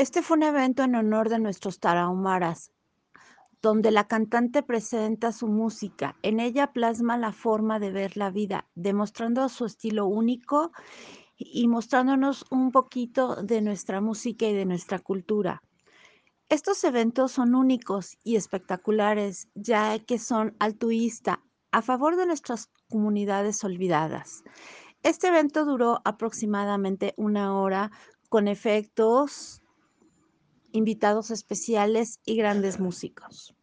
Este fue un evento en honor de nuestros tarahumaras, donde la cantante presenta su música. En ella plasma la forma de ver la vida, demostrando su estilo único y mostrándonos un poquito de nuestra música y de nuestra cultura. Estos eventos son únicos y espectaculares, ya que son altruista a favor de nuestras comunidades olvidadas. Este evento duró aproximadamente una hora con efectos, invitados especiales y grandes músicos.